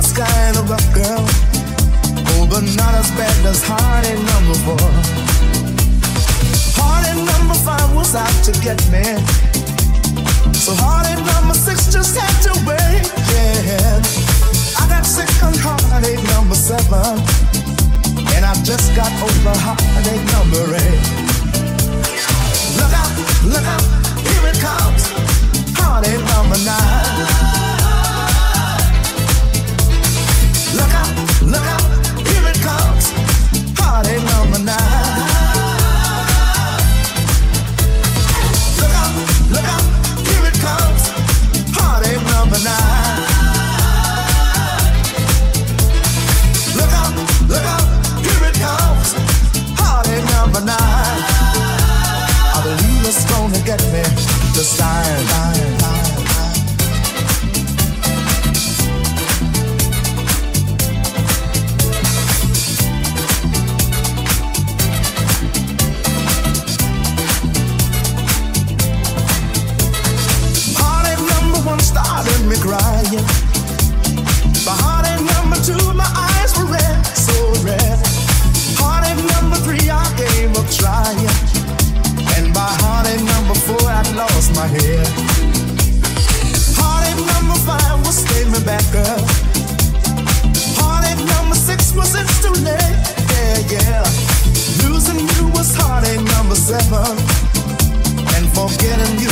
a sky in rough girl. Oh, but not as bad as heartache number four. Heartache number five was out to get me. So heartache number six just had to wait. Yeah. I got sick on heartache number seven. And I just got over heartache number eight. Look out, look out, here it comes. Heartache number nine. seven and forgetting you.